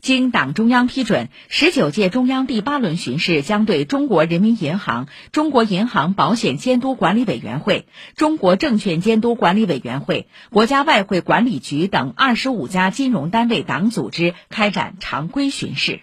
经党中央批准十九届中央第八轮巡视将对中国人民银行中国银行保险监督管理委员会中国证券监督管理委员会国家外汇管理局等二十五家金融单位党组织开展常规巡视。